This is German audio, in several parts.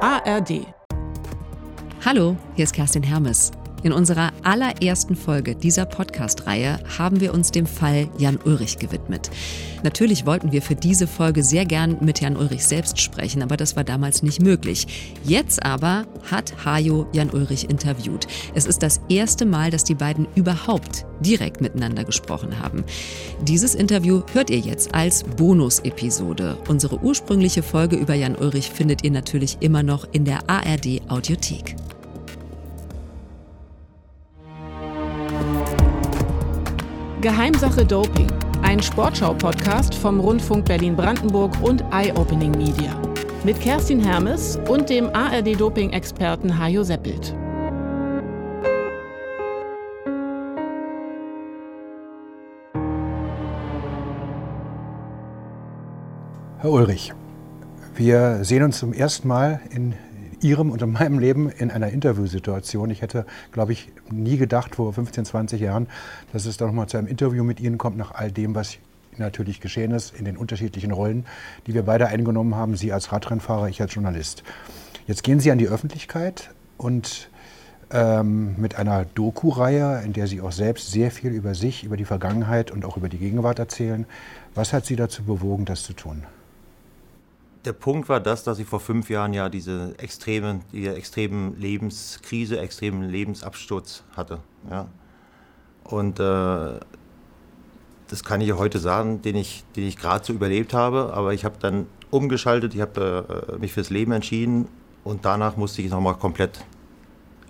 ARD. Hallo, hier ist Kerstin Hermes. In unserer allerersten Folge dieser Podcast-Reihe haben wir uns dem Fall Jan Ulrich gewidmet. Natürlich wollten wir für diese Folge sehr gern mit Jan Ulrich selbst sprechen, aber das war damals nicht möglich. Jetzt aber hat Hajo Jan Ulrich interviewt. Es ist das erste Mal, dass die beiden überhaupt direkt miteinander gesprochen haben. Dieses Interview hört ihr jetzt als Bonus-Episode. Unsere ursprüngliche Folge über Jan Ulrich findet ihr natürlich immer noch in der ARD Audiothek. Geheimsache Doping, ein Sportschau-Podcast vom Rundfunk Berlin-Brandenburg und Eye Opening Media. Mit Kerstin Hermes und dem ARD-Doping-Experten Hajo Seppelt. Herr Ulrich, wir sehen uns zum ersten Mal in Ihrem und in meinem Leben in einer Interviewsituation. Ich hätte, glaube ich, nie gedacht vor 15, 20 Jahren, dass es da nochmal zu einem Interview mit Ihnen kommt, nach all dem, was natürlich geschehen ist, in den unterschiedlichen Rollen, die wir beide eingenommen haben, Sie als Radrennfahrer, ich als Journalist. Jetzt gehen Sie an die Öffentlichkeit und ähm, mit einer Doku-Reihe, in der Sie auch selbst sehr viel über sich, über die Vergangenheit und auch über die Gegenwart erzählen. Was hat Sie dazu bewogen, das zu tun? Der Punkt war das, dass ich vor fünf Jahren ja diese extremen, diese extremen Lebenskrise, extremen Lebensabsturz hatte. Ja. Und äh, das kann ich heute sagen, den ich, den ich gerade so überlebt habe. Aber ich habe dann umgeschaltet, ich habe äh, mich fürs Leben entschieden und danach musste ich nochmal komplett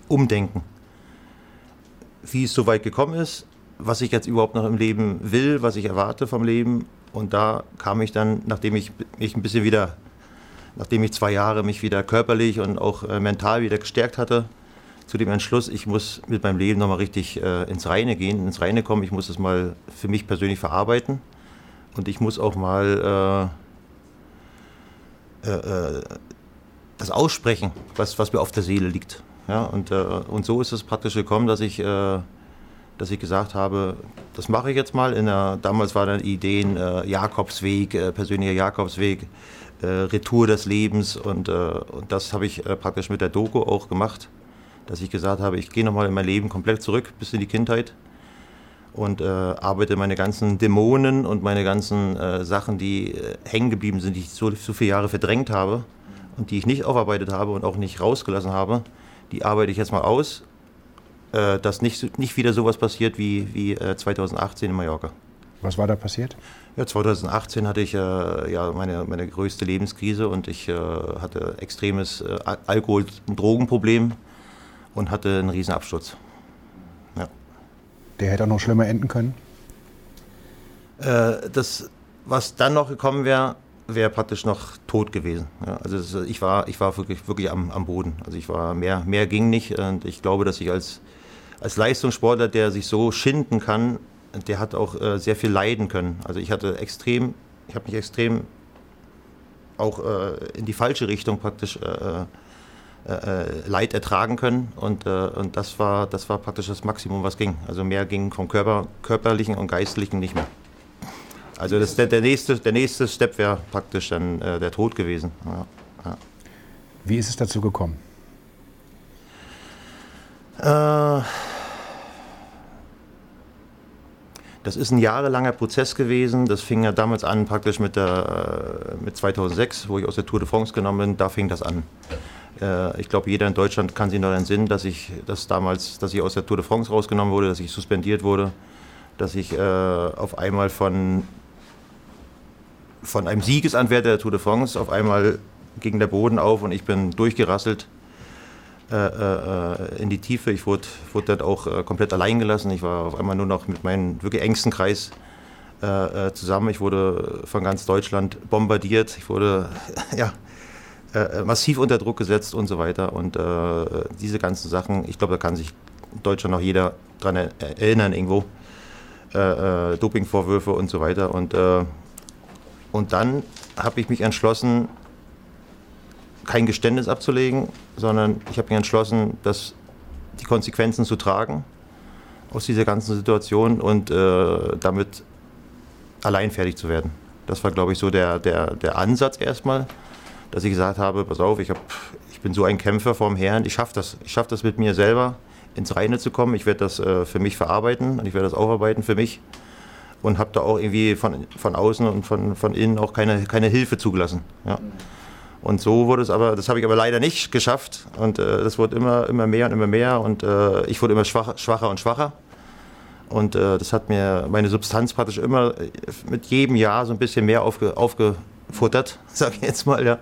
umdenken. Wie es so weit gekommen ist, was ich jetzt überhaupt noch im Leben will, was ich erwarte vom Leben und da kam ich dann, nachdem ich mich ein bisschen wieder, nachdem ich zwei Jahre mich wieder körperlich und auch äh, mental wieder gestärkt hatte, zu dem Entschluss, ich muss mit meinem Leben nochmal richtig äh, ins Reine gehen, ins Reine kommen. Ich muss es mal für mich persönlich verarbeiten und ich muss auch mal äh, äh, äh das aussprechen, was, was mir auf der Seele liegt. Ja, und, äh, und so ist es praktisch gekommen, dass ich dass ich gesagt habe, das mache ich jetzt mal. Der, damals war dann Ideen äh, Jakobsweg, äh, persönlicher Jakobsweg, äh, Retour des Lebens und, äh, und das habe ich äh, praktisch mit der Doku auch gemacht, dass ich gesagt habe, ich gehe nochmal in mein Leben komplett zurück bis in die Kindheit und äh, arbeite meine ganzen Dämonen und meine ganzen Sachen, die hängen geblieben sind, die ich so, so viele Jahre verdrängt habe und die ich nicht aufarbeitet habe und auch nicht rausgelassen habe, die arbeite ich jetzt mal aus äh, dass nicht, nicht wieder sowas passiert wie, wie äh, 2018 in Mallorca. Was war da passiert? Ja, 2018 hatte ich äh, ja meine, meine größte Lebenskrise und ich äh, hatte extremes äh, Alkohol- und Drogenproblem und hatte einen riesen Absturz. Ja. Der hätte auch noch schlimmer enden können? Äh, das, was dann noch gekommen wäre, wäre praktisch noch tot gewesen. Ja, also das, ich war, ich war wirklich, wirklich am, am Boden. Also ich war mehr, mehr ging nicht und ich glaube, dass ich als als Leistungssportler, der sich so schinden kann, der hat auch äh, sehr viel leiden können. Also ich hatte extrem, ich habe mich extrem auch äh, in die falsche Richtung praktisch äh, äh, äh Leid ertragen können und, äh, und das, war, das war praktisch das Maximum, was ging. Also mehr ging vom Körper, körperlichen und geistlichen nicht mehr. Also das, der, der, nächste, der nächste Step wäre praktisch dann der Tod gewesen. Ja, ja. Wie ist es dazu gekommen? Äh, das ist ein jahrelanger Prozess gewesen. Das fing ja damals an, praktisch mit, der, äh, mit 2006, wo ich aus der Tour de France genommen bin. Da fing das an. Äh, ich glaube, jeder in Deutschland kann sich noch entsinnen, dass ich, dass damals, dass ich aus der Tour de France rausgenommen wurde, dass ich suspendiert wurde, dass ich auf einmal von, von einem Siegesanwärter der Tour de France auf einmal ging der Boden auf und ich bin durchgerasselt äh, äh, in die Tiefe. Ich wurde, wurde dort auch äh, komplett allein gelassen. Ich war auf einmal nur noch mit meinem wirklich engsten Kreis äh, zusammen. Ich wurde von ganz Deutschland bombardiert. Ich wurde ja, massiv unter Druck gesetzt und so weiter. Und diese ganzen Sachen, ich glaube, da kann sich Deutschland noch jeder dran erinnern irgendwo. Dopingvorwürfe und so weiter. Und, und dann habe ich mich entschlossen, kein Geständnis abzulegen, sondern ich habe mich entschlossen, dass die Konsequenzen zu tragen aus dieser ganzen Situation und äh, damit allein fertig zu werden. Das war, glaube ich, so der, der, der Ansatz erstmal. dass ich gesagt habe, pass auf, ich, hab, ich bin so ein Kämpfer vorm Herrn, ich schaffe das. Ich schaffe das mit mir selber ins Reine zu kommen. Ich werde das äh, für mich verarbeiten und ich werde das aufarbeiten für mich. Und habe da auch irgendwie von, von außen und von, von innen auch keine, keine Hilfe zugelassen. Ja. Und so wurde es aber, das habe ich aber leider nicht geschafft. Und äh, das wurde immer, immer mehr und immer mehr. Und äh, ich wurde immer schwacher, schwacher und schwacher. Und äh, das hat mir meine Substanz praktisch immer äh, mit jedem Jahr so ein bisschen mehr aufge, aufgefuttert, sage ich jetzt mal, ja.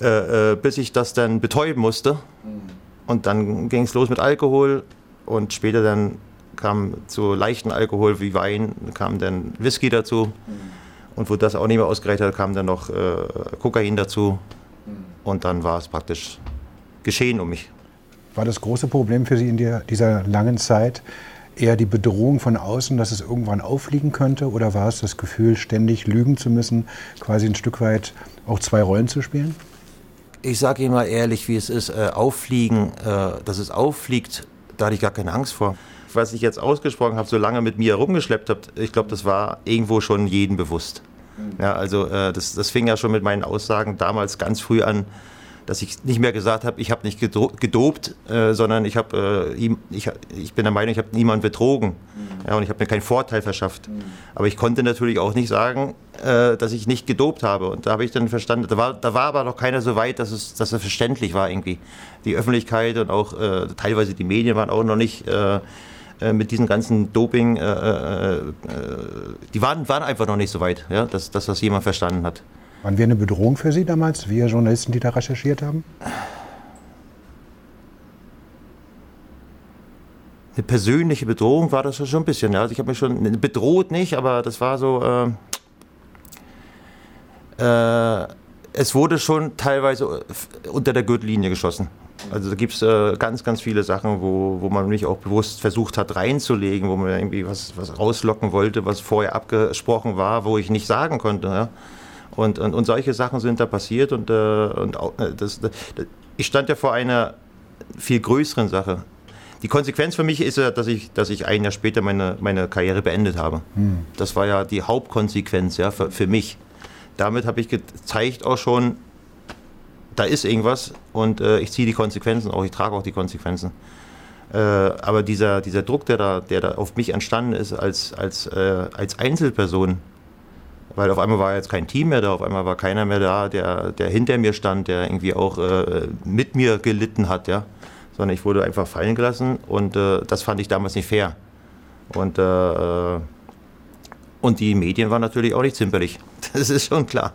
Äh, äh, bis ich das dann betäuben musste. Und dann ging es los mit Alkohol und später dann kam zu leichten Alkohol wie Wein, kam dann Whisky dazu. Und wo das auch nicht mehr ausgereicht hat, kam dann noch äh, Kokain dazu. Und dann war es praktisch geschehen um mich. War das große Problem für Sie in der, dieser langen Zeit eher die Bedrohung von außen, dass es irgendwann auffliegen könnte? Oder war es das Gefühl, ständig lügen zu müssen, quasi ein Stück weit auch zwei Rollen zu spielen? Ich sage Ihnen mal ehrlich, wie es ist, äh, auffliegen, äh, dass es auffliegt, da hatte ich gar keine Angst vor. Was ich jetzt ausgesprochen habe, so lange mit mir herumgeschleppt habe, ich glaube, das war irgendwo schon jedem bewusst. Ja, also äh, das, das fing ja schon mit meinen Aussagen damals ganz früh an, dass ich nicht mehr gesagt habe, ich habe nicht gedopt, äh, sondern ich, hab, äh, ich, ich bin der Meinung, ich habe niemanden betrogen mhm. ja, und ich habe mir keinen Vorteil verschafft. Mhm. Aber ich konnte natürlich auch nicht sagen, äh, dass ich nicht gedopt habe. Und da habe ich dann verstanden, da war, da war aber noch keiner so weit, dass es, dass es verständlich war irgendwie. Die Öffentlichkeit und auch äh, teilweise die Medien waren auch noch nicht äh, äh, mit diesen ganzen Doping, die waren, waren einfach noch nicht so weit, ja, dass, dass das jemand verstanden hat. Waren wir eine Bedrohung für Sie damals, wir Journalisten, die da recherchiert haben? Eine persönliche Bedrohung war das schon ein bisschen. Ja. Also ich habe mich schon bedroht nicht, aber das war so. Äh, äh, es wurde schon teilweise unter der Gürtellinie geschossen. Also da gibt es äh, ganz, ganz viele Sachen, wo, wo man mich auch bewusst versucht hat reinzulegen, wo man irgendwie was, was rauslocken wollte, was vorher abgesprochen war, wo ich nicht sagen konnte. Ja. Und, und, und solche Sachen sind da passiert und, äh, und äh, das, das, ich stand ja vor einer viel größeren Sache. Die Konsequenz für mich ist ja, dass ich, dass ich ein Jahr später meine, meine Karriere beendet habe. Hm. Das war ja die Hauptkonsequenz ja, für, für mich. Damit habe ich gezeigt auch schon, da ist irgendwas und äh, ich ziehe die Konsequenzen auch, ich trage auch die Konsequenzen. Äh, aber dieser, dieser Druck, der da, der da auf mich entstanden ist als, als, äh, als Einzelperson, weil auf einmal war jetzt kein Team mehr da, auf einmal war keiner mehr da, der, der hinter mir stand, der irgendwie auch äh, mit mir gelitten hat, ja. Sondern ich wurde einfach fallen gelassen und äh, das fand ich damals nicht fair. Und, äh, und die Medien waren natürlich auch nicht zimperlich. Das ist schon klar.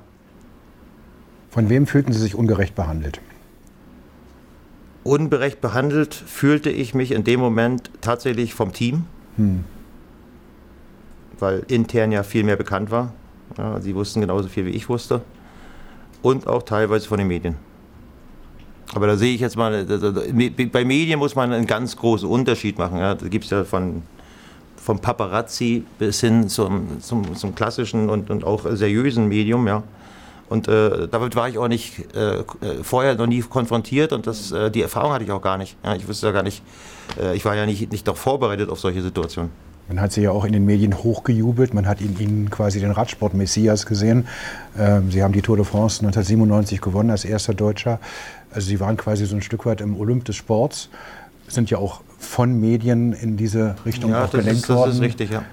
Von wem fühlten Sie sich ungerecht behandelt? Ungerecht behandelt fühlte ich mich in dem Moment tatsächlich vom Team, hm. weil intern ja viel mehr bekannt war. Ja, sie wussten genauso viel wie ich wusste. Und auch teilweise von den Medien. Aber da sehe ich jetzt mal, bei Medien muss man einen ganz großen Unterschied machen. Ja. Da gibt es ja von, vom Paparazzi bis hin zum, zum, zum klassischen und, und auch seriösen Medium. Ja. Und äh, damit war ich auch nicht äh, vorher noch nie konfrontiert und das, äh, die Erfahrung hatte ich auch gar nicht. Ja, ich wusste ja gar nicht, äh, ich war ja nicht, nicht doch vorbereitet auf solche Situationen. Man hat sie ja auch in den Medien hochgejubelt. Man hat in ihnen quasi den Radsport-Messias gesehen. Ähm, sie haben die Tour de France 1997 gewonnen als erster Deutscher. Also sie waren quasi so ein Stück weit im Olymp des Sports. Sind ja auch von Medien in diese Richtung ja, auch gelenkt ist, worden. Das ist richtig, ja.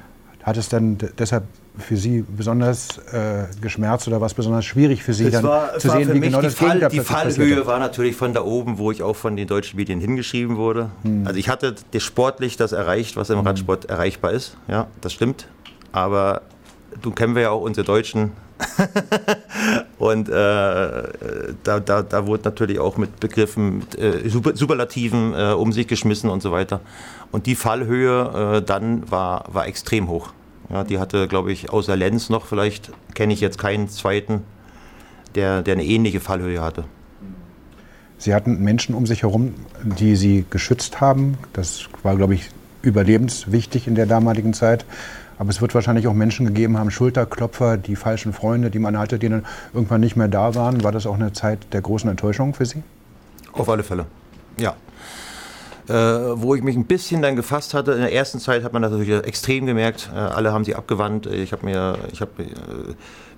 Hat es dann deshalb für Sie besonders äh, geschmerzt oder was besonders schwierig für Sie, dann war, zu sehen, wie genau das Fall, Die Fallhöhe war natürlich von da oben, wo ich auch von den deutschen Medien hingeschrieben wurde. Hm. Also ich hatte sportlich das erreicht, was im hm. Radsport erreichbar ist. Ja, das stimmt. Aber du kennen wir ja auch unsere Deutschen. und äh, da, da, da wurde natürlich auch mit Begriffen, mit, äh, Superlativen äh, um sich geschmissen und so weiter. Und die Fallhöhe äh, dann war, war extrem hoch. Ja, die hatte, glaube ich, außer Lenz noch, vielleicht kenne ich jetzt keinen zweiten, der, der eine ähnliche Fallhöhe hatte. Sie hatten Menschen um sich herum, die Sie geschützt haben. Das war, glaube ich, überlebenswichtig in der damaligen Zeit. Aber es wird wahrscheinlich auch Menschen gegeben haben, Schulterklopfer, die falschen Freunde, die man hatte, die dann irgendwann nicht mehr da waren. War das auch eine Zeit der großen Enttäuschung für Sie? Auf alle Fälle, ja. Äh, wo ich mich ein bisschen dann gefasst hatte. In der ersten Zeit hat man das natürlich extrem gemerkt. Äh, alle haben sie abgewandt. Ich habe mir, ich habe, äh,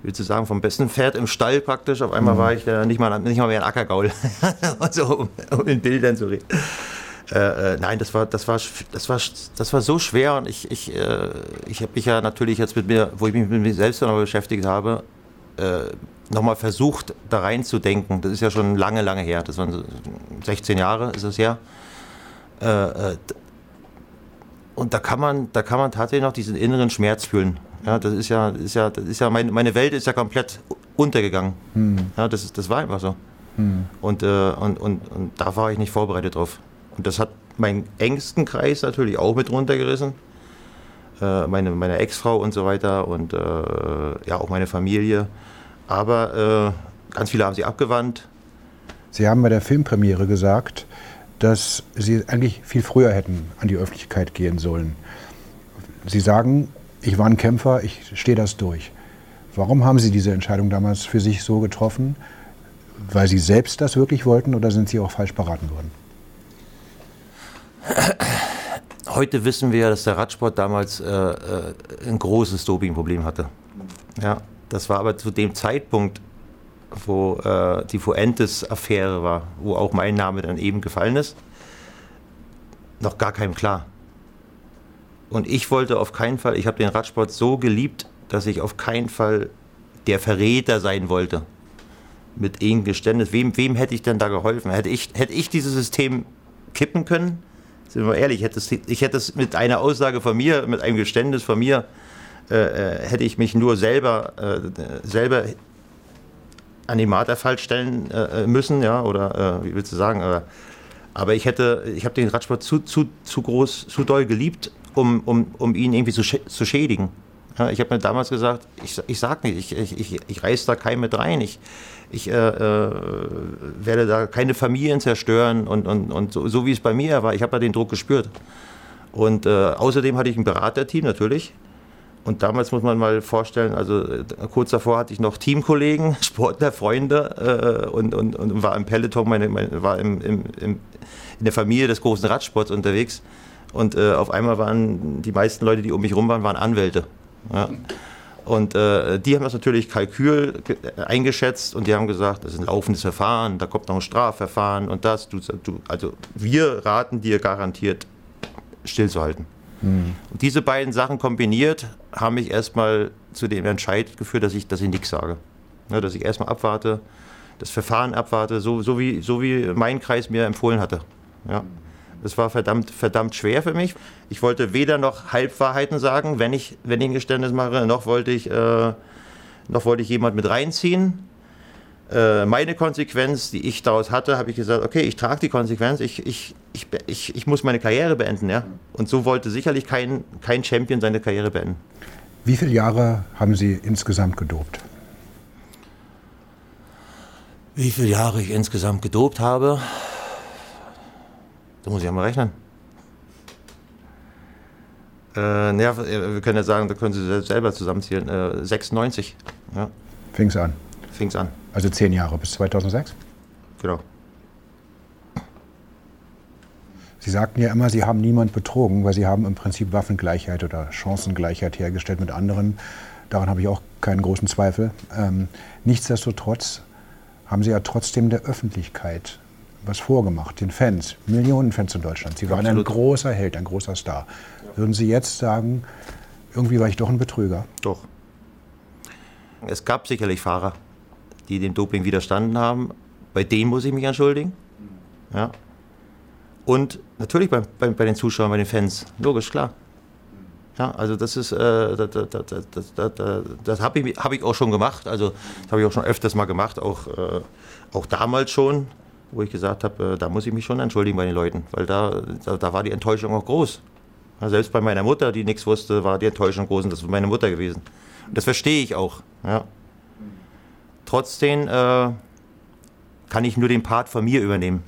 willst du sagen, vom besten Pferd im Stall praktisch. Auf einmal mhm. war ich äh, nicht, mal, nicht mal mehr ein Ackergaul. also, um, um, in Bildern zu reden. Äh, äh, nein, das war, das, war, das, war, das war so schwer und ich, ich, ich habe mich ja natürlich jetzt mit mir, wo ich mich mit mir selbst noch beschäftigt habe, nochmal versucht, da reinzudenken. Das ist ja schon lange, lange her. Das waren 16 Jahre ist es her. Äh, äh, und da kann man, da kann man tatsächlich noch diesen inneren Schmerz fühlen. Ja, das ist ja, ist ja, das ist ja meine, meine Welt ist ja komplett untergegangen. Hm. Ja, das, ist, das war einfach so. Hm. Und, äh, und, und, und da war ich nicht vorbereitet drauf. Und das hat meinen engsten Kreis natürlich auch mit runtergerissen. Äh, meine, meine Ex-Frau und so weiter und äh, ja auch meine Familie. Aber äh, ganz viele haben sie abgewandt. Sie haben bei der Filmpremiere gesagt, dass Sie eigentlich viel früher hätten an die Öffentlichkeit gehen sollen. Sie sagen, ich war ein Kämpfer, ich stehe das durch. Warum haben Sie diese Entscheidung damals für sich so getroffen? Weil Sie selbst das wirklich wollten oder sind Sie auch falsch beraten worden? Heute wissen wir, dass der Radsport damals äh, äh ein großes Dopingproblem hatte. Ja, das war aber zu dem Zeitpunkt wo äh, die Fuentes-Affäre war, wo auch mein Name dann eben gefallen ist, noch gar keinem klar. Und ich wollte auf keinen Fall, ich habe den Radsport so geliebt, dass ich auf keinen Fall der Verräter sein wollte. Mit irgendeinem Geständnis. Wem, wem hätte ich denn da geholfen? Hätte ich, hätte ich dieses System kippen können? Sind wir ehrlich, ich hätte, es, ich hätte es mit einer Aussage von mir, mit einem Geständnis von mir, äh, äh hätte ich mich nur selber, äh, selber an den Marterfall stellen äh, müssen, ja, oder äh, wie willst du sagen? Äh, aber ich hätte, ich habe den Radsport zu, zu, zu groß, zu doll geliebt, um, um, um ihn irgendwie zu, zu schädigen. Ja, ich habe mir damals gesagt, ich, ich sag nicht, ich, ich, ich, ich reiß da keinen mit rein, ich, ich äh, äh, werde da keine Familien zerstören und, und, und so, so wie es bei mir war, ich habe da den Druck gespürt. Und äh, außerdem hatte ich ein Beraterteam natürlich, und damals muss man mal vorstellen, also äh, kurz davor hatte ich noch Teamkollegen, Sportler, Freunde äh, und, und, und war im Peloton, meine, meine, war im, im, im, in der Familie des großen Radsports unterwegs. Und äh, auf einmal waren die meisten Leute, die um mich rum waren, waren Anwälte. Ja. Und äh, die haben das natürlich Kalkül äh, eingeschätzt und die haben gesagt, das ist ein laufendes Verfahren, da kommt noch ein Strafverfahren und das. Du, du, also wir raten dir garantiert stillzuhalten. Mhm. Und diese beiden Sachen kombiniert haben mich erstmal zu dem Entscheid geführt, dass ich, dass ich nichts sage. Ja, dass ich erstmal abwarte, das Verfahren abwarte, so, so, wie, so wie mein Kreis mir empfohlen hatte. Ja. Das war verdammt, verdammt schwer für mich. Ich wollte weder noch Halbwahrheiten sagen, wenn ich, wenn ich ein Geständnis mache, noch wollte ich, äh, noch wollte ich jemand mit reinziehen. Äh, meine Konsequenz, die ich daraus hatte, habe ich gesagt, okay, ich trage die Konsequenz, ich, ich, ich, ich, ich muss meine Karriere beenden. Ja? Und so wollte sicherlich kein, kein Champion seine Karriere beenden. Wie viele Jahre haben Sie insgesamt gedopt? Wie viele Jahre ich insgesamt gedopt habe? Da muss ich ja mal rechnen. Äh, naja, wir können ja sagen, da können Sie selber zusammenzählen. Äh, 96. Ja. Fing es an. Fing es an. Also zehn Jahre bis 2006? Genau. Sie sagten ja immer, Sie haben niemand betrogen, weil Sie haben im Prinzip Waffengleichheit oder Chancengleichheit hergestellt mit anderen. Daran habe ich auch keinen großen Zweifel. Ähm, nichtsdestotrotz haben Sie ja trotzdem der Öffentlichkeit was vorgemacht, den Fans, Millionen Fans in Deutschland. Sie waren Absolut. ein großer Held, ein großer Star. Würden Sie jetzt sagen, irgendwie war ich doch ein Betrüger? Doch. Es gab sicherlich Fahrer, die dem Doping widerstanden haben. Bei denen muss ich mich entschuldigen. Ja. Und natürlich bei, bei, bei den Zuschauern, bei den Fans. Logisch, klar. Ja, also das ist, äh, das, das, das, das habe ich, hab ich auch schon gemacht. Also das habe ich auch schon öfters mal gemacht, auch, äh, auch damals schon, wo ich gesagt habe, äh, da muss ich mich schon entschuldigen bei den Leuten, weil da, da, da war die Enttäuschung auch groß. Ja, selbst bei meiner Mutter, die nichts wusste, war die Enttäuschung groß und das war meine Mutter gewesen. Und das verstehe ich auch. Ja. Trotzdem äh, kann ich nur den Part von mir übernehmen.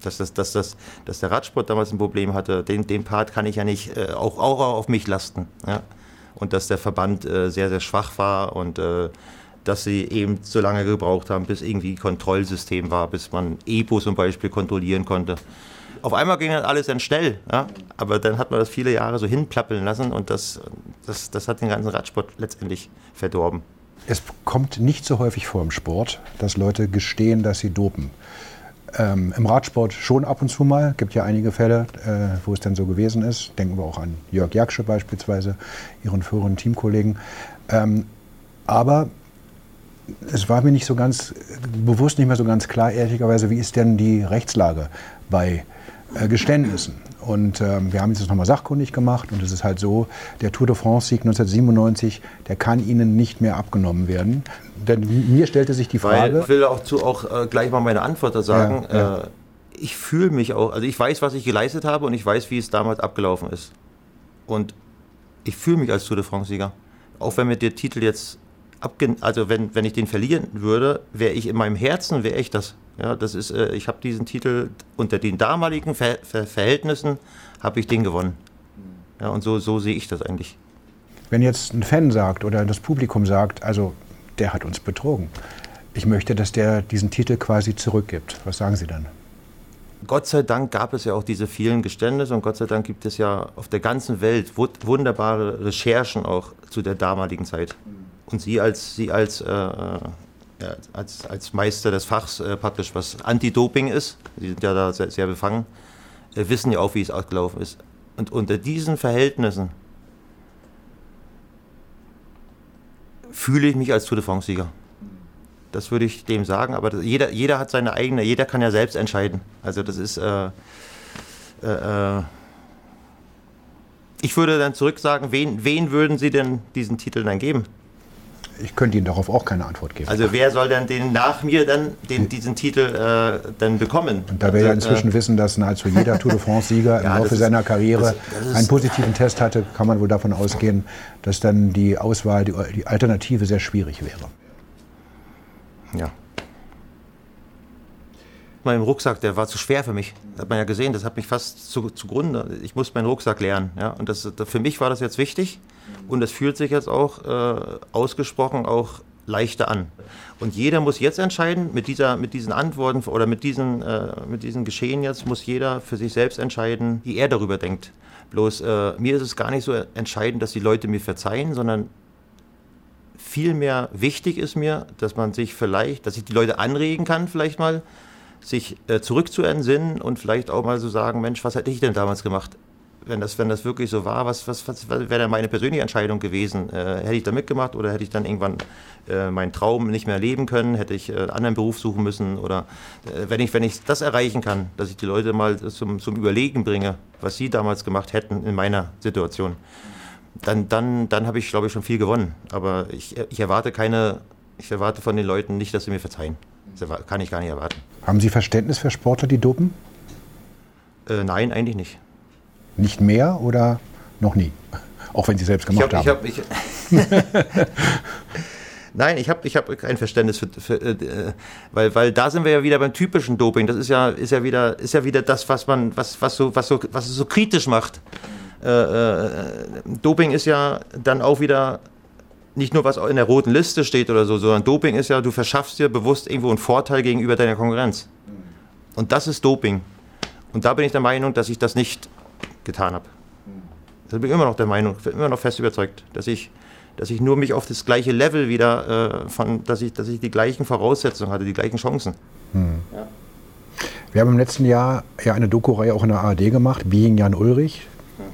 Dass, dass, dass, dass, dass der Radsport damals ein Problem hatte, den, den Part kann ich ja nicht äh, auch, auch auf mich lasten. Ja? Und dass der Verband äh, sehr, sehr schwach war und äh, dass sie eben so lange gebraucht haben, bis irgendwie Kontrollsystem war, bis man EPO zum Beispiel kontrollieren konnte. auf einmal ging dann alles dann schnell, ja? aber dann hat man das viele Jahre so hinplappeln lassen und das, das, das hat den ganzen Radsport letztendlich verdorben. Es kommt nicht so häufig vor im Sport, dass Leute gestehen, dass sie dopen. Ähm, Im Radsport schon ab und zu mal. Es gibt ja einige Fälle, äh, wo es dann so gewesen ist. Denken wir auch an Jörg Jaksche beispielsweise, Ihren früheren Teamkollegen. Ähm, aber es war mir nicht so ganz bewusst, nicht mehr so ganz klar, ehrlicherweise, wie ist denn die Rechtslage bei äh, Geständnissen? Und ähm, wir haben jetzt nochmal sachkundig gemacht und es ist halt so, der Tour de France-Sieg 1997, der kann Ihnen nicht mehr abgenommen werden. Denn mir stellte sich die Frage... Weil ich will auch, zu, auch äh, gleich mal meine Antwort da sagen. Ja, ja. Äh, ich fühle mich auch, also ich weiß, was ich geleistet habe und ich weiß, wie es damals abgelaufen ist. Und ich fühle mich als Tour de France-Sieger. Auch wenn mir der Titel jetzt also wenn, wenn ich den verlieren würde, wäre ich in meinem Herzen, wäre ich das. Ja, das ist, äh, ich habe diesen Titel unter den damaligen Ver Ver Verhältnissen habe ich den gewonnen. Ja, und so, so sehe ich das eigentlich. Wenn jetzt ein Fan sagt oder das Publikum sagt, also der hat uns betrogen, ich möchte, dass der diesen Titel quasi zurückgibt, was sagen Sie dann? Gott sei Dank gab es ja auch diese vielen Geständnisse und Gott sei Dank gibt es ja auf der ganzen Welt wunderbare Recherchen auch zu der damaligen Zeit. Und Sie als, Sie als äh, ja, als, als Meister des Fachs äh, praktisch, was Anti-Doping ist, die sind ja da sehr, sehr befangen, äh, wissen ja auch, wie es ausgelaufen ist. Und unter diesen Verhältnissen fühle ich mich als Tour de France-Sieger. Das würde ich dem sagen, aber das, jeder, jeder hat seine eigene, jeder kann ja selbst entscheiden. Also das ist, äh, äh, äh ich würde dann zurück sagen, wen, wen würden Sie denn diesen Titel dann geben? Ich könnte Ihnen darauf auch keine Antwort geben. Also wer soll denn den nach mir dann den, diesen Titel äh, dann bekommen? Und da wir ja Also, inzwischen wissen, dass nahezu jeder Tour de France-Sieger Ja, im Laufe seiner Karriere das- das ist- einen positiven Test hatte, kann man wohl davon ausgehen, dass dann die Auswahl, die, die Alternative sehr schwierig wäre. Ja. Mein Rucksack, der war zu schwer für mich. Das hat man ja gesehen, das hat mich fast zu, zugrunde. Ich musste meinen Rucksack lernen. Ja? Und das, für mich war das jetzt wichtig. Und das fühlt sich jetzt auch äh, ausgesprochen auch leichter an. Und jeder muss jetzt entscheiden, mit, dieser, mit diesen Antworten oder mit diesen, äh, mit diesen Geschehen jetzt, muss jeder für sich selbst entscheiden, wie er darüber denkt. Bloß äh, mir ist es gar nicht so entscheidend, dass die Leute mir verzeihen, sondern vielmehr wichtig ist mir, dass man sich vielleicht, dass ich die Leute anregen kann, vielleicht mal, sich äh, zurückzuentsinnen und vielleicht auch mal so sagen, Mensch, was hätte ich denn damals gemacht? Wenn das, wenn das wirklich so war, was, was, was wäre denn meine persönliche Entscheidung gewesen? Äh, hätte ich da mitgemacht oder hätte ich dann irgendwann äh, meinen Traum nicht mehr leben können? Hätte ich äh, einen anderen Beruf suchen müssen? Oder äh, wenn, ich, wenn ich das erreichen kann, dass ich die Leute mal zum, zum Überlegen bringe, was sie damals gemacht hätten in meiner Situation, dann, dann, dann habe ich, glaube ich, schon viel gewonnen. Aber ich, ich erwarte keine, ich erwarte von den Leuten nicht, dass sie mir verzeihen. Das kann ich gar nicht erwarten. Haben Sie Verständnis für Sportler, die dopen? Äh, nein, eigentlich nicht. Nicht mehr oder noch nie? Auch wenn Sie selbst gemacht ich haben. hab, ich hab, ich Nein, ich habe ich hab kein Verständnis für, für äh, weil, weil da sind wir ja wieder beim typischen Doping. Das ist ja, ist ja wieder, ist ja wieder das, was man, was, was so, was so, was es so kritisch macht. Äh, äh, Doping ist ja dann auch wieder nicht nur was in der roten Liste steht oder so, sondern Doping ist ja, du verschaffst dir bewusst irgendwo einen Vorteil gegenüber deiner Konkurrenz. Und das ist Doping. Und da bin ich der Meinung, dass ich das nicht getan habe. Da bin ich immer noch der Meinung, bin immer noch fest überzeugt, dass ich, dass ich nur mich auf das gleiche Level wieder äh, von, dass ich, dass ich die gleichen Voraussetzungen hatte, die gleichen Chancen. Wir haben im letzten Jahr ja eine Doku-Reihe auch in der ARD gemacht, Being Jan Ulrich.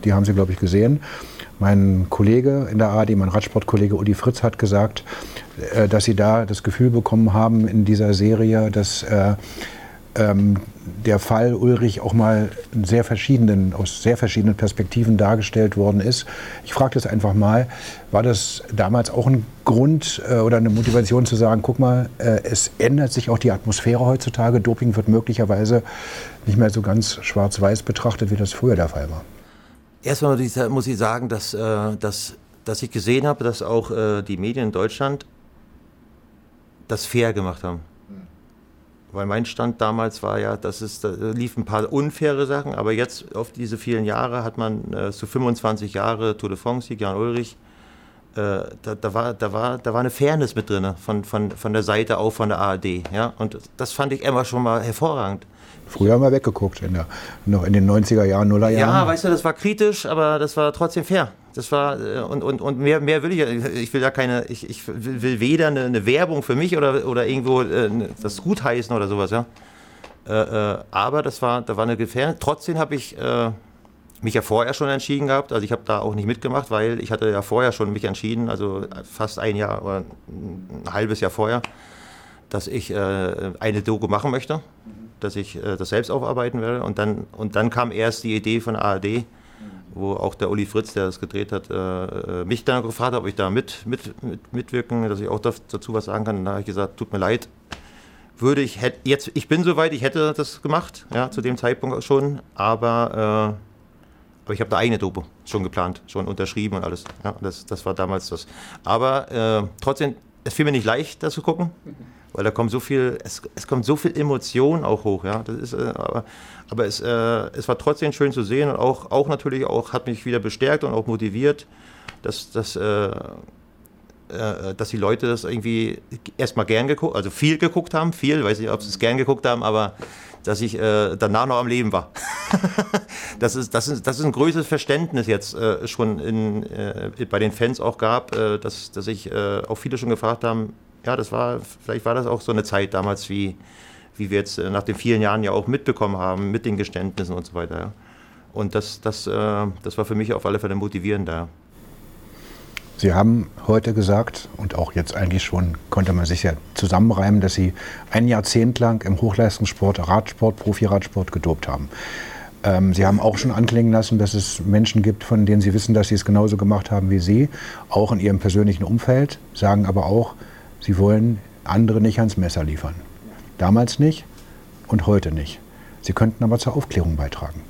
Die haben Sie, glaube ich, gesehen. Mein Kollege in der ARD, mein Radsportkollege Udi Fritz, hat gesagt, äh, dass Sie da das Gefühl bekommen haben in dieser Serie, dass äh, ähm, der Fall Ulrich auch mal sehr aus sehr verschiedenen Perspektiven dargestellt worden ist. Ich frage das einfach mal, war das damals auch ein Grund äh, oder eine Motivation zu sagen, guck mal, äh, es ändert sich auch die Atmosphäre heutzutage, Doping wird möglicherweise nicht mehr so ganz schwarz-weiß betrachtet, wie das früher der Fall war. Erstmal muss ich- sagen, dass, äh, dass, dass ich gesehen habe, dass auch äh, die Medien in Deutschland das fair gemacht haben. Weil mein Stand damals war ja, dass es da liefen ein paar unfaire Sachen, aber jetzt auf diese vielen Jahre hat man äh, so 25 Jahre Tour de France, Jan Ulrich, da, da, war, da, war, da war eine Fairness mit drin, von, von, von der Seite auch von der ARD. Ja? Und das fand ich immer schon mal hervorragend. Früher haben wir weggeguckt, in der, noch in den 90er Jahren, Nuller Jahren. Ja, weißt du, das war kritisch, aber das war trotzdem fair. Das war, äh, und, und, und mehr, mehr will ich, ich will da keine, ich, ich will weder eine, eine Werbung für mich oder, oder irgendwo äh, das gutheißen oder sowas, ja. Äh, äh, aber das war, da war eine Gefährdung. Trotzdem habe ich äh, mich ja vorher schon entschieden gehabt. Also ich habe da auch nicht mitgemacht, weil ich hatte ja vorher schon mich entschieden, also fast ein Jahr oder ein halbes Jahr vorher, dass ich äh, eine Doku machen möchte dass ich äh, das selbst aufarbeiten werde. Und dann, und dann kam erst die Idee von ARD, wo auch der Uli Fritz, der das gedreht hat, äh, äh, mich dann gefragt hat, ob ich da mit, mit, mit, mitwirken, dass ich auch dazu was sagen kann. Und da habe ich gesagt, tut mir leid, würde ich, hätte, jetzt, ich bin soweit, ich hätte das gemacht, ja, zu dem Zeitpunkt schon, aber, äh, aber ich habe da eigene Dope schon geplant, schon unterschrieben und alles. Ja, das, das war damals das. Aber äh, trotzdem, es fiel mir nicht leicht, das zu gucken weil da kommt so viel, es, es kommt so viel Emotion auch hoch, ja. Das ist, äh, aber aber es, äh, es war trotzdem schön zu sehen und auch, auch natürlich auch hat mich wieder bestärkt und auch motiviert, dass, dass, äh, äh dass die Leute das irgendwie erstmal gern geguckt, also viel geguckt haben, viel, weiß nicht, ob sie es gern geguckt haben, aber dass ich äh, danach noch am Leben war. das, ist, das, ist, das ist ein größeres Verständnis jetzt äh, schon in, äh, bei den Fans auch gab, äh, dass, dass sich äh, auch viele schon gefragt haben, ja, das war, vielleicht war das auch so eine Zeit damals, wie, wie wir jetzt äh, nach den vielen Jahren ja auch mitbekommen haben, mit den Geständnissen und so weiter. Ja. Und das, das, äh, das war für mich auf alle Fälle motivierend da. Sie haben heute gesagt, und auch jetzt eigentlich schon konnte man sich ja zusammenreimen, dass Sie ein Jahrzehnt lang im Hochleistungssport, Radsport, Profi-Radsport gedopt haben. Ähm, Sie haben auch schon anklingen lassen, dass es Menschen gibt, von denen Sie wissen, dass sie es genauso gemacht haben wie Sie, auch in Ihrem persönlichen Umfeld, sagen aber auch, Sie wollen andere nicht ans Messer liefern. Damals nicht und heute nicht. Sie könnten aber zur Aufklärung beitragen.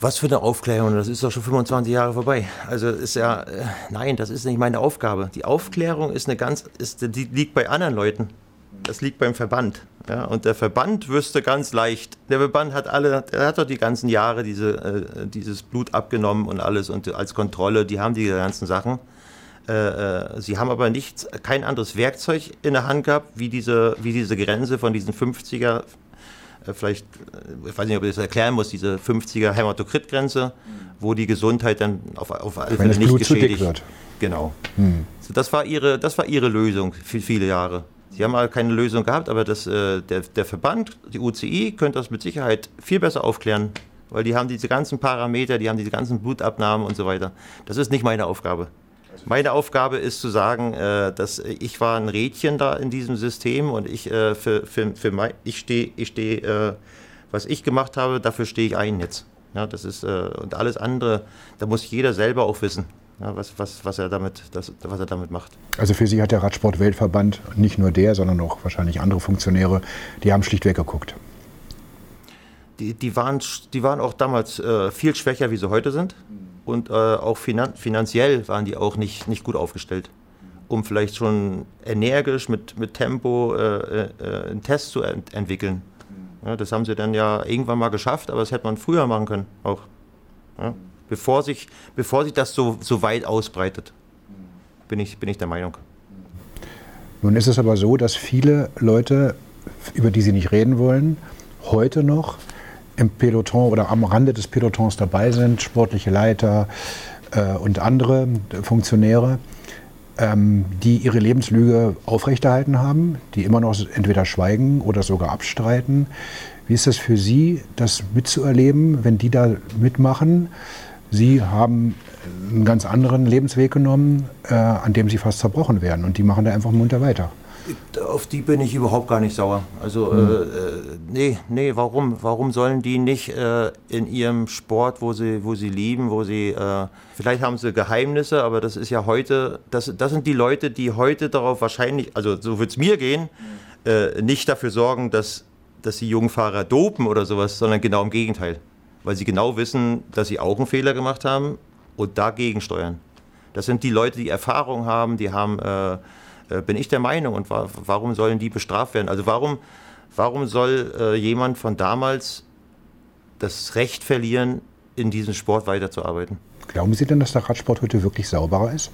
Was für eine Aufklärung? Das ist doch schon 25 Jahre vorbei. Also ist ja, äh, nein, das ist nicht meine Aufgabe. Die Aufklärung ist eine ganz, ist, die liegt bei anderen Leuten. Das liegt beim Verband. Ja, und der Verband wüsste ganz leicht. Der Verband hat alle, der hat doch die ganzen Jahre diese, äh, dieses Blut abgenommen und alles und als Kontrolle. Die haben die ganzen Sachen. Äh, äh, sie haben aber nicht, kein anderes Werkzeug in der Hand gehabt, wie diese, wie diese Grenze von diesen 50er, äh, vielleicht, äh, ich weiß nicht, ob ich das erklären muss, diese 50er Hämatokrit-Grenze, wo die Gesundheit dann auf, auf alle Fälle nicht geschädigt wird. Genau. Hm. So, das, war ihre, das war ihre Lösung für viele Jahre. Sie haben halt keine Lösung gehabt, aber das, äh, der, der Verband, die UCI, könnte das mit Sicherheit viel besser aufklären, weil die haben diese ganzen Parameter, die haben diese ganzen Blutabnahmen und so weiter. Das ist nicht meine Aufgabe. Meine Aufgabe ist zu sagen, äh, dass ich war ein Rädchen da in diesem System und ich äh, für, für, für mein, ich stehe, ich stehe, äh, was ich gemacht habe, dafür stehe ich ein jetzt. Ja, das ist äh, und alles andere, da muss jeder selber auch wissen. Ja, was, was, was, er damit, das, was er damit macht. Also für Sie hat der Radsport-Weltverband, nicht nur der, sondern auch wahrscheinlich andere Funktionäre, die haben schlicht weggeguckt. Die, die, waren, die waren auch damals äh, viel schwächer, wie sie heute sind und äh, auch finan finanziell waren die auch nicht, nicht gut aufgestellt, um vielleicht schon energisch mit, mit Tempo äh, äh, einen Test zu ent entwickeln. Ja, das haben sie dann ja irgendwann mal geschafft, aber das hätte man früher machen können, auch. Ja, bevor, sich, bevor sich das so, so weit ausbreitet, bin ich, bin ich der Meinung. Nun ist es aber so, dass viele Leute, über die Sie nicht reden wollen, heute noch im Peloton oder am Rande des Pelotons dabei sind, sportliche Leiter äh, und andere Funktionäre, ähm, die ihre Lebenslüge aufrechterhalten haben, die immer noch entweder schweigen oder sogar abstreiten. Wie ist das für Sie, das mitzuerleben, wenn die da mitmachen? Sie haben einen ganz anderen Lebensweg genommen, äh, an dem Sie fast zerbrochen werden und die machen da einfach munter weiter. Auf die bin ich überhaupt gar nicht sauer. Also, mhm. äh, nee, nee, warum? Warum sollen die nicht äh, in ihrem Sport, wo sie, wo sie lieben, wo sie, äh, vielleicht haben sie Geheimnisse, aber das ist ja heute, das, das sind die Leute, die heute darauf wahrscheinlich, also so wird es mir gehen, äh, nicht dafür sorgen, dass, dass die Jungfahrer dopen oder sowas, sondern genau im Gegenteil. Weil sie genau wissen, dass sie auch einen Fehler gemacht haben und dagegen steuern. Das sind die Leute, die Erfahrung haben, die haben äh, bin ich der Meinung. Und wa warum sollen die bestraft werden? Also warum, warum soll äh, jemand von damals das Recht verlieren, in diesem Sport weiterzuarbeiten? Glauben Sie denn, dass der Radsport heute wirklich sauberer ist?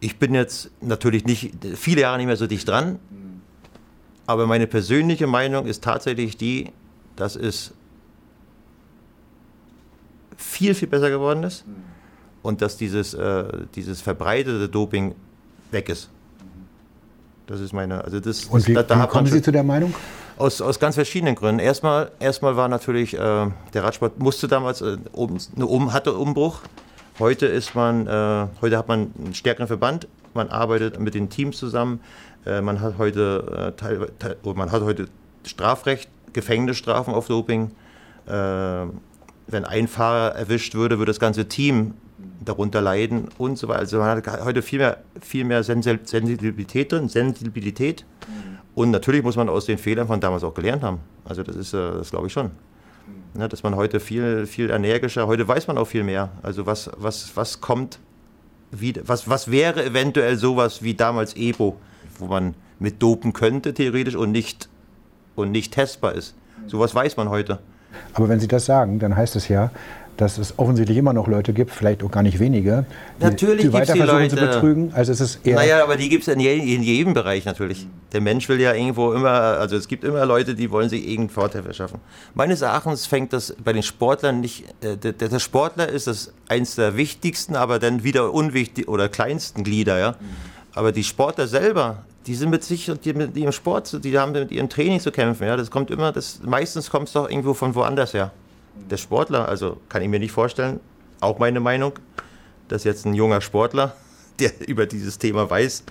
ich bin jetzt natürlich nicht viele Jahre nicht mehr so dicht dran, aber meine persönliche Meinung ist tatsächlich die, dass es viel, viel besser geworden ist und dass dieses, äh, dieses verbreitete Doping weg ist. Das ist meine, also das, Und wie, da, da wie kommen Sie zu der Meinung? Aus, aus ganz verschiedenen Gründen. Erstmal, erstmal war natürlich, äh, der Radsport musste damals, äh, um, um, hatte Umbruch. Heute ist man, äh, heute hat man einen stärkeren Verband, man arbeitet mit den Teams zusammen, äh, man hat heute, äh, teil, teil, man hat heute Strafrecht, Gefängnisstrafen auf Doping. Äh, wenn ein Fahrer erwischt würde, würde das ganze Team darunter leiden und so weiter. Also man hat heute viel mehr, viel mehr Sensibilität drin, Sensibilität. Und natürlich muss man aus den Fehlern von damals auch gelernt haben. Also das ist, äh, das glaube ich schon. Mhm. Dass man heute viel, viel energischer, heute weiß man auch viel mehr. Also was, was, was kommt, wie, was, was wäre eventuell sowas wie damals Ebo, wo man mit dopen könnte theoretisch und nicht, und nicht testbar ist. Sowas weiß man heute. Aber wenn Sie das sagen, dann heißt es ja, dass es offensichtlich immer noch Leute gibt, vielleicht auch gar nicht wenige, die, natürlich die weiter versuchen Leute, zu betrügen. Also es ist eher naja, aber die gibt es in, je, in, jedem Bereich natürlich. Der Mensch will ja irgendwo immer, also es gibt immer Leute, die wollen sich irgendeinen Vorteil verschaffen. Meines Erachtens fängt das bei den Sportlern nicht, äh, der, der, Sportler ist das eins der wichtigsten, aber dann wieder unwichtig oder kleinsten Glieder, ja. Aber die Sportler selber, die sind mit sich und die, mit ihrem Sport, die haben mit ihrem Training zu kämpfen. Ja, das kommt immer, das meistens kommt es doch irgendwo von woanders her der Sportler, also kann ich mir nicht vorstellen, auch meine Meinung, dass jetzt ein junger Sportler, der über dieses Thema weiß,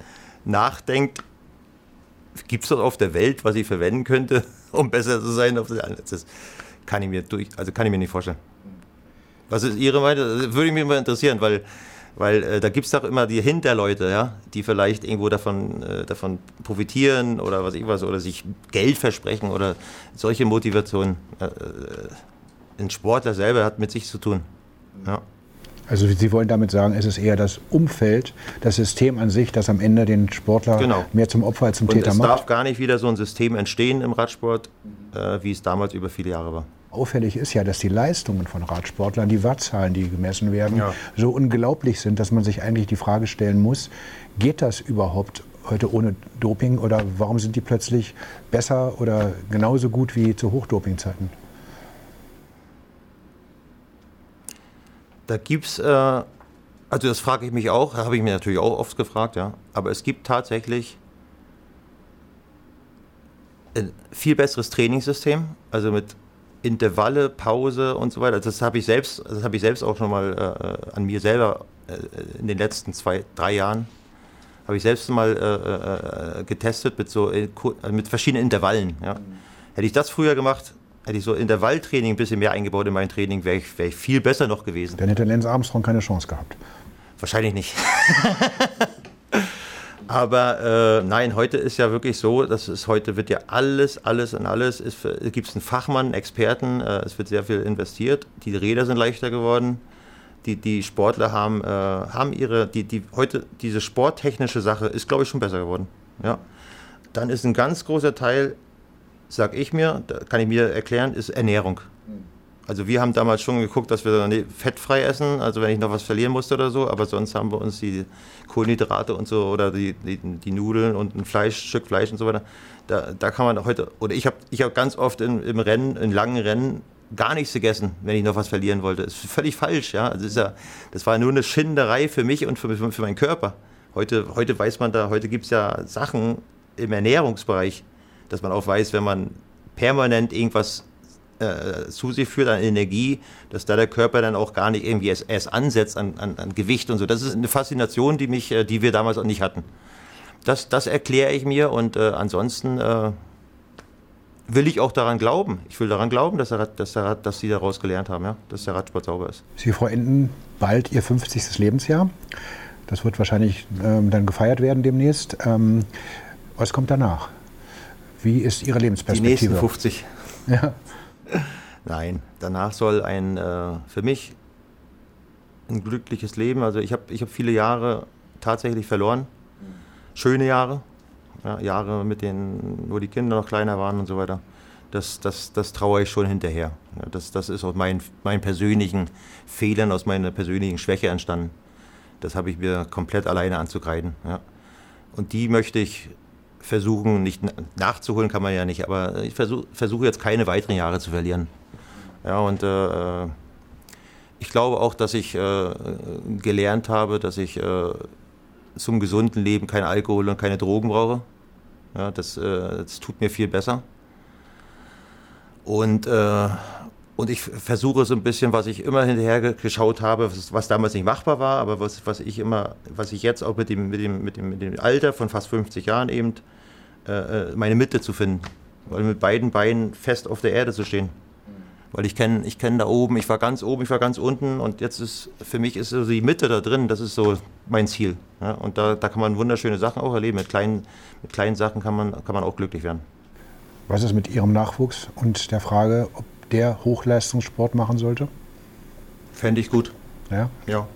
nachdenkt, gibt es das auf der Welt, was ich verwenden könnte, um besser zu sein? Das kann ich mir durch, also kann ich mir nicht vorstellen. Was ist Ihre Meinung? Das würde mich mal interessieren, weil, weil äh, da gibt es doch immer die Hinterleute, ja, die vielleicht irgendwo davon, äh, davon profitieren oder was ich was, oder sich Geld versprechen oder solche Motivationen. Äh, äh ein Sportler selber hat mit sich zu tun. Ja. Also Sie wollen damit sagen, es ist eher das Umfeld, das System an sich, das am Ende den Sportler genau. mehr zum Opfer als zum Und Täter macht. Es darf gar nicht wieder so ein System entstehen im Radsport, äh, wie es damals über viele Jahre war. Auffällig ist ja, dass die Leistungen von Radsportlern, die Wattzahlen, die gemessen werden, ja. so unglaublich sind, dass man sich eigentlich die Frage stellen muss, geht das überhaupt heute ohne Doping oder warum sind die plötzlich besser oder genauso gut wie zu Hochdopingzeiten? Da gibt es, äh, also das frage ich mich auch, habe ich mir natürlich auch oft gefragt, ja. Aber es gibt tatsächlich ein viel besseres Trainingssystem, also mit Intervalle, Pause und so weiter. Das habe ich selbst, das habe ich selbst auch schon mal äh, an mir selber äh, in den letzten zwei, drei Jahren habe ich selbst mal äh, äh getestet mit so äh, mit verschiedenen Intervallen. Ja. Hätte ich das früher gemacht, hätte ich so Intervalltraining ein bisschen mehr eingebaut in mein Training, wäre ich, wär ich viel besser noch gewesen. Dann hätte Lance Armstrong keine Chance gehabt. Wahrscheinlich nicht. Aber äh, nein, heute ist ja wirklich so, dass es heute wird ja alles, alles und alles, es gibt einen Fachmann, einen Experten, äh, es wird sehr viel investiert, die Räder sind leichter geworden, die, die Sportler haben, äh, haben ihre, die, die, heute diese sporttechnische Sache ist, glaube ich, schon besser geworden. Ja. Dann ist ein ganz großer Teil sag ich mir, kann ich mir erklären, ist Ernährung. Also wir haben damals schon geguckt, dass wir fettfrei essen, also wenn ich noch was verlieren musste oder so, aber sonst haben wir uns die Kohlenhydrate und so oder die, die, die Nudeln und ein Fleisch, Stück Fleisch und so weiter, da, da kann man heute, oder ich habe ich hab ganz oft in, im Rennen, in langen Rennen, gar nichts gegessen, wenn ich noch was verlieren wollte. Das ist völlig falsch, ja. Das, ist ja, das war nur eine Schinderei für mich und für, für meinen Körper. Heute, heute weiß man da, heute gibt es ja Sachen im Ernährungsbereich, dass man auch weiß, wenn man permanent irgendwas äh, zu sich führt an Energie, dass da der Körper dann auch gar nicht irgendwie erst, erst ansetzt an, an, an, Gewicht und so. Das ist eine Faszination, die, mich, äh, die wir damals auch nicht hatten. Das, das erkläre ich mir und äh, ansonsten äh, will ich auch daran glauben. Ich will daran glauben, dass, der, dass, der, dass Sie daraus gelernt haben, ja? dass der Radsport sauber ist. Sie vollenden bald Ihr 50. Lebensjahr. Das wird wahrscheinlich ähm, dann gefeiert werden demnächst. Ähm, was kommt danach? Wie ist Ihre Lebensperspektive? Die nächsten 50. Ja. Nein, danach soll ein, äh, für mich ein glückliches Leben, also ich habe ich hab viele Jahre tatsächlich verloren. Schöne Jahre, ja, Jahre, mit denen, wo die Kinder noch kleiner waren und so weiter. Das, das, das traue ich schon hinterher. Ja, das, das ist aus meinen, meinen persönlichen Fehlern, aus meiner persönlichen Schwäche entstanden. Das habe ich mir komplett alleine anzukreiden. Ja. Und die möchte ich versuchen, nicht nachzuholen kann man ja nicht, aber ich versuche versuch jetzt keine weiteren Jahre zu verlieren. Ja, und äh, ich glaube auch, dass ich äh, gelernt habe, dass ich äh, zum gesunden Leben kein Alkohol und keine Drogen brauche. Ja, das, äh, das tut mir viel besser. Und, äh, und ich versuche so ein bisschen, was ich immer hinterher geschaut habe, was, was, damals nicht machbar war, aber was, was ich immer, was ich jetzt auch mit dem, mit dem, mit dem, mit dem Alter von fast 50 Jahren eben, äh, äh, meine Mitte zu finden. Weil mit beiden Beinen fest auf der Erde zu stehen. Weil ich kenne ich kenn da oben, ich war ganz oben, ich war ganz unten und jetzt ist, für mich ist so die Mitte da drin, das ist so mein Ziel. Ja, und da, da kann man wunderschöne Sachen auch erleben. Mit kleinen, mit kleinen Sachen kann man, kann man auch glücklich werden. Was ist mit Ihrem Nachwuchs und der Frage, ob der Hochleistungssport machen sollte? Fände ich gut. Ja? Ja.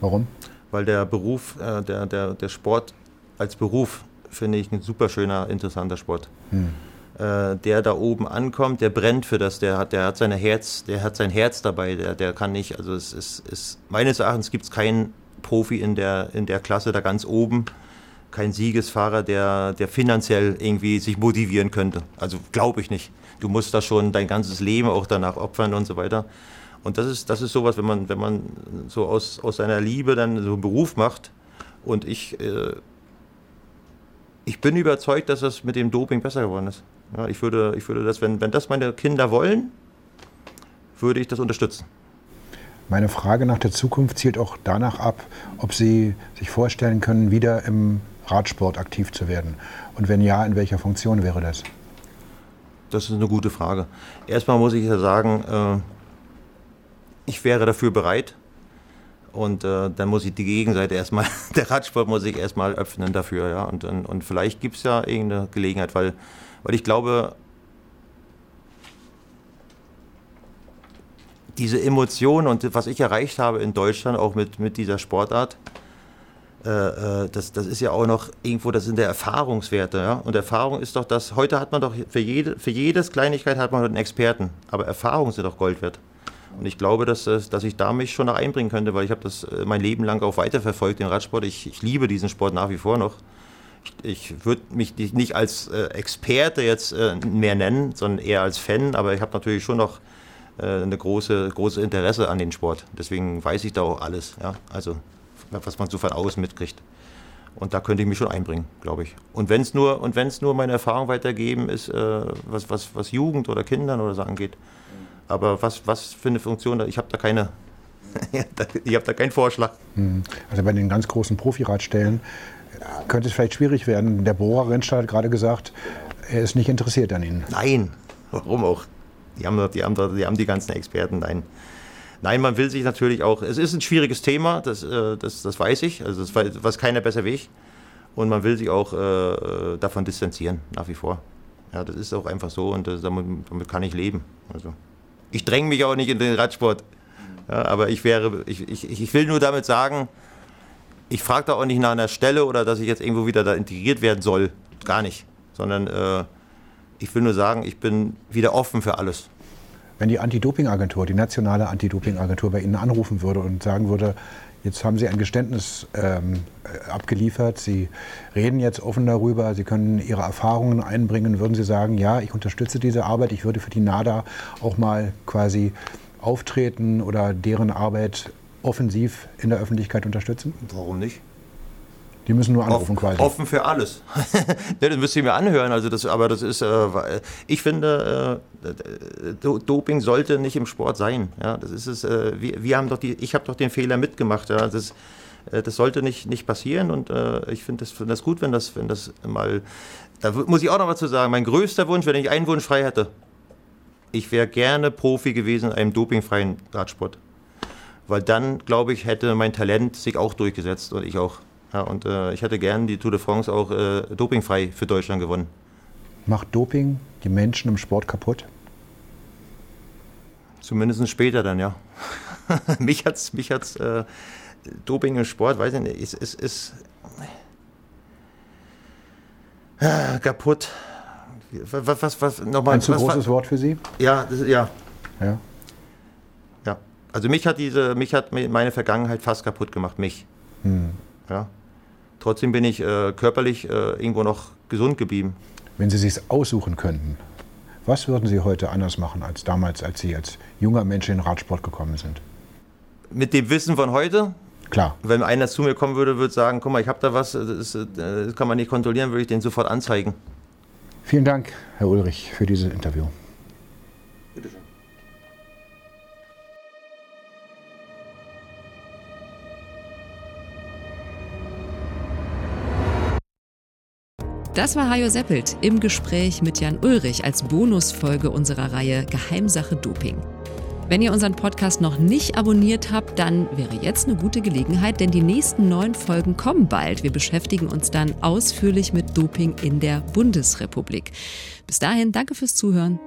Warum? Weil der Beruf, äh, der, der, der Sport als Beruf, finde ich ein super schöner, interessanter Sport. Hm. Äh, der da oben ankommt, der brennt für das, der hat, der hat, seine Herz, der hat sein Herz dabei, der, der kann nicht, also es ist, es, meines Erachtens gibt es keinen Profi in der, in der Klasse da ganz oben, kein Siegesfahrer, der, der finanziell irgendwie sich motivieren könnte. Also glaube ich nicht. Du musst da schon dein ganzes Leben auch danach opfern und so weiter. Und das ist, das ist sowas, wenn man, wenn man so aus, aus seiner Liebe dann so einen Beruf macht. Und ich, äh, ich bin überzeugt, dass das mit dem Doping besser geworden ist. Ja, ich, würde, ich würde das, wenn, wenn das meine Kinder wollen, würde ich das unterstützen. Meine Frage nach der Zukunft zielt auch danach ab, ob Sie sich vorstellen können, wieder im Radsport aktiv zu werden? Und wenn ja, in welcher Funktion wäre das? Das ist eine gute Frage. Erstmal muss ich ja sagen, äh, ich wäre dafür bereit. Und äh, dann muss ich die Gegenseite erstmal, der Radsport muss ich erstmal öffnen dafür. Ja? Und, und, und vielleicht gibt es ja irgendeine Gelegenheit, weil, weil ich glaube, diese Emotionen und was ich erreicht habe in Deutschland, auch mit, mit dieser Sportart, äh, äh, das, das ist ja auch noch irgendwo, das sind der Erfahrungswerte. Ja? Und Erfahrung ist doch das, heute hat man doch, für, jede, für jedes Kleinigkeit hat man einen Experten, aber Erfahrungen sind doch Gold wert. Und ich glaube, dass, dass ich da mich schon noch einbringen könnte, weil ich habe das äh, mein Leben lang auch weiterverfolgt, den Radsport. Ich, ich liebe diesen Sport nach wie vor noch. Ich, ich würde mich nicht als äh, Experte jetzt äh, mehr nennen, sondern eher als Fan, aber ich habe natürlich schon noch äh, eine große, große Interesse an den Sport. Deswegen weiß ich da auch alles. Ja? Also was man so von außen mitkriegt. Und da könnte ich mich schon einbringen, glaube ich. Und wenn es nur, und nur meine Erfahrung weitergeben ist, äh, was, was, was Jugend oder Kindern oder so angeht. Aber was, was für eine Funktion, ich habe da keine, ich habe da keinen Vorschlag. Hm. Also bei den ganz großen Profiradstellen könnte es vielleicht schwierig werden. Der Bohrer Rennstall hat gerade gesagt, er ist nicht interessiert an Ihnen. Nein, warum auch? Die haben, die haben, die, haben die ganzen Experten, nein. Nein, man will sich natürlich auch, es ist ein schwieriges Thema, das, äh, das, das weiß ich, also das weiß keiner besser wie ich. Und man will sich auch äh, davon distanzieren, nach wie vor. Ja, das ist auch einfach so und das, damit, damit, kann ich leben. Also, ich dränge mich auch nicht in den Radsport. Ja, aber ich wäre, ich, ich, ich will nur damit sagen, ich frage da auch nicht nach einer Stelle oder dass ich jetzt irgendwo wieder da integriert werden soll. Gar nicht. Sondern äh, ich will nur sagen, ich bin wieder offen für alles. Wenn die Anti-Doping-Agentur, die nationale Anti-Doping-Agentur bei Ihnen anrufen würde und sagen würde, jetzt haben Sie ein Geständnis ähm, abgeliefert, Sie reden jetzt offen darüber, Sie können Ihre Erfahrungen einbringen, würden Sie sagen, ja, ich unterstütze diese Arbeit, ich würde für die NADA auch mal quasi auftreten oder deren Arbeit offensiv in der Öffentlichkeit unterstützen? Warum nicht? Die müssen nur anrufen Off, quasi. Offen für alles. ja, das müsst ihr mir anhören. Also das, aber das ist, äh, ich finde, äh, Doping sollte nicht im Sport sein. Ja, das ist es. Äh, wir, wir, haben doch die, ich habe doch den Fehler mitgemacht. Ja, das, äh, das sollte nicht, nicht passieren. Und äh, ich finde das, find das gut, wenn das, wenn das mal. Da muss ich auch noch was zu sagen. Mein größter Wunsch, wenn ich einen Wunsch frei hätte, ich wäre gerne Profi gewesen in einem dopingfreien Radsport. Weil dann, glaube ich, hätte mein Talent sich auch durchgesetzt und ich auch. Ja, und äh, ich hätte gern die Tour de France auch äh, dopingfrei für Deutschland gewonnen. Macht Doping die Menschen im Sport kaputt? Zumindest später dann, ja. mich hat es mich hat's, äh, Doping im Sport, weiß ich nicht, ist, ist, ist äh, kaputt. Was, was, was, nochmal, Ein zu was, großes Wort für Sie? Ja, das, ja. Ja. Ja. Also mich hat diese, mich hat meine Vergangenheit fast kaputt gemacht, mich. Hm. Ja. Trotzdem bin ich äh, körperlich äh, irgendwo noch gesund geblieben. Wenn Sie sich aussuchen könnten, was würden Sie heute anders machen als damals, als Sie als junger Mensch in den Radsport gekommen sind? Mit dem Wissen von heute? Klar. Wenn einer zu mir kommen würde, würde sagen, guck mal, ich habe da was, das, das, kann man nicht kontrollieren, würde ich den sofort anzeigen. Vielen Dank, Herr Ulrich, für dieses Interview. Das war Hajo Seppelt im Gespräch mit Jan Ulrich als Bonusfolge unserer Reihe Geheimsache Doping. Wenn ihr unseren Podcast noch nicht abonniert habt, dann wäre jetzt eine gute Gelegenheit, denn die nächsten neun Folgen kommen bald. Wir beschäftigen uns dann ausführlich mit Doping in der Bundesrepublik. Bis dahin, danke fürs Zuhören.